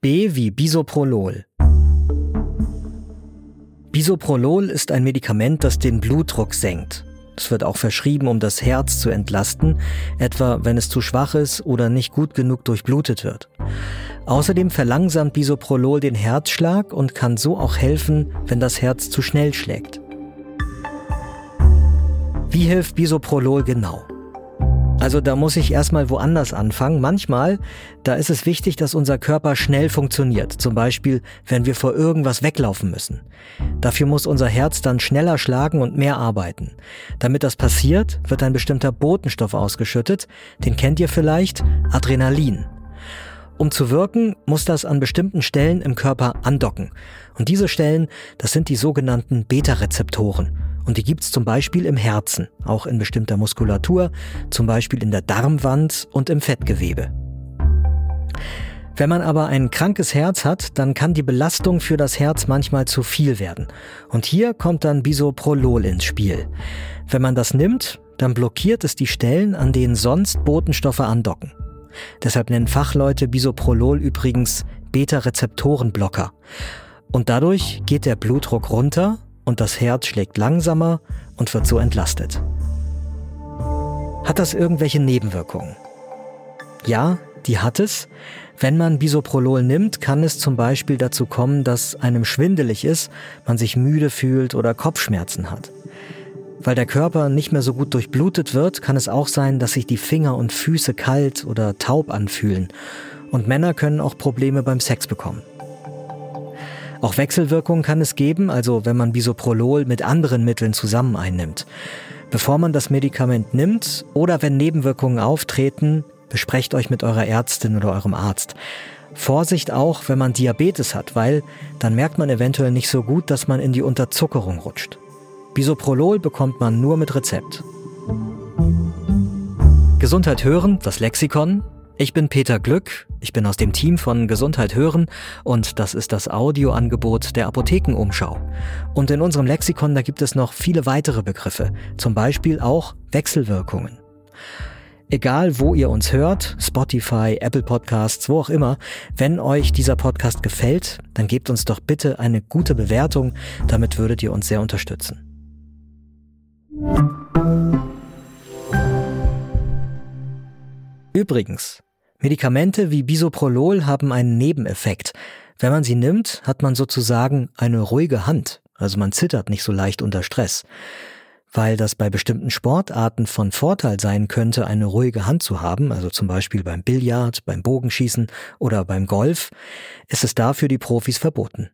B wie Bisoprolol. Bisoprolol ist ein Medikament, das den Blutdruck senkt. Es wird auch verschrieben, um das Herz zu entlasten, etwa wenn es zu schwach ist oder nicht gut genug durchblutet wird. Außerdem verlangsamt Bisoprolol den Herzschlag und kann so auch helfen, wenn das Herz zu schnell schlägt. Wie hilft Bisoprolol genau? Also da muss ich erstmal woanders anfangen. Manchmal, da ist es wichtig, dass unser Körper schnell funktioniert. Zum Beispiel, wenn wir vor irgendwas weglaufen müssen. Dafür muss unser Herz dann schneller schlagen und mehr arbeiten. Damit das passiert, wird ein bestimmter Botenstoff ausgeschüttet. Den kennt ihr vielleicht? Adrenalin. Um zu wirken, muss das an bestimmten Stellen im Körper andocken. Und diese Stellen, das sind die sogenannten Beta-Rezeptoren. Und die gibt's zum Beispiel im Herzen, auch in bestimmter Muskulatur, zum Beispiel in der Darmwand und im Fettgewebe. Wenn man aber ein krankes Herz hat, dann kann die Belastung für das Herz manchmal zu viel werden. Und hier kommt dann Bisoprolol ins Spiel. Wenn man das nimmt, dann blockiert es die Stellen, an denen sonst Botenstoffe andocken. Deshalb nennen Fachleute Bisoprolol übrigens Beta-Rezeptorenblocker. Und dadurch geht der Blutdruck runter und das Herz schlägt langsamer und wird so entlastet. Hat das irgendwelche Nebenwirkungen? Ja, die hat es. Wenn man Bisoprolol nimmt, kann es zum Beispiel dazu kommen, dass einem schwindelig ist, man sich müde fühlt oder Kopfschmerzen hat. Weil der Körper nicht mehr so gut durchblutet wird, kann es auch sein, dass sich die Finger und Füße kalt oder taub anfühlen. Und Männer können auch Probleme beim Sex bekommen. Auch Wechselwirkungen kann es geben, also wenn man Bisoprolol mit anderen Mitteln zusammen einnimmt. Bevor man das Medikament nimmt oder wenn Nebenwirkungen auftreten, besprecht euch mit eurer Ärztin oder eurem Arzt. Vorsicht auch, wenn man Diabetes hat, weil dann merkt man eventuell nicht so gut, dass man in die Unterzuckerung rutscht. Bisoprolol bekommt man nur mit Rezept. Gesundheit hören, das Lexikon, ich bin Peter Glück, ich bin aus dem Team von Gesundheit hören und das ist das Audioangebot der Apothekenumschau. Und in unserem Lexikon, da gibt es noch viele weitere Begriffe, zum Beispiel auch Wechselwirkungen. Egal, wo ihr uns hört, Spotify, Apple Podcasts, wo auch immer, wenn euch dieser Podcast gefällt, dann gebt uns doch bitte eine gute Bewertung, damit würdet ihr uns sehr unterstützen. Übrigens, Medikamente wie Bisoprolol haben einen Nebeneffekt. Wenn man sie nimmt, hat man sozusagen eine ruhige Hand, also man zittert nicht so leicht unter Stress. Weil das bei bestimmten Sportarten von Vorteil sein könnte, eine ruhige Hand zu haben, also zum Beispiel beim Billard, beim Bogenschießen oder beim Golf, ist es dafür die Profis verboten.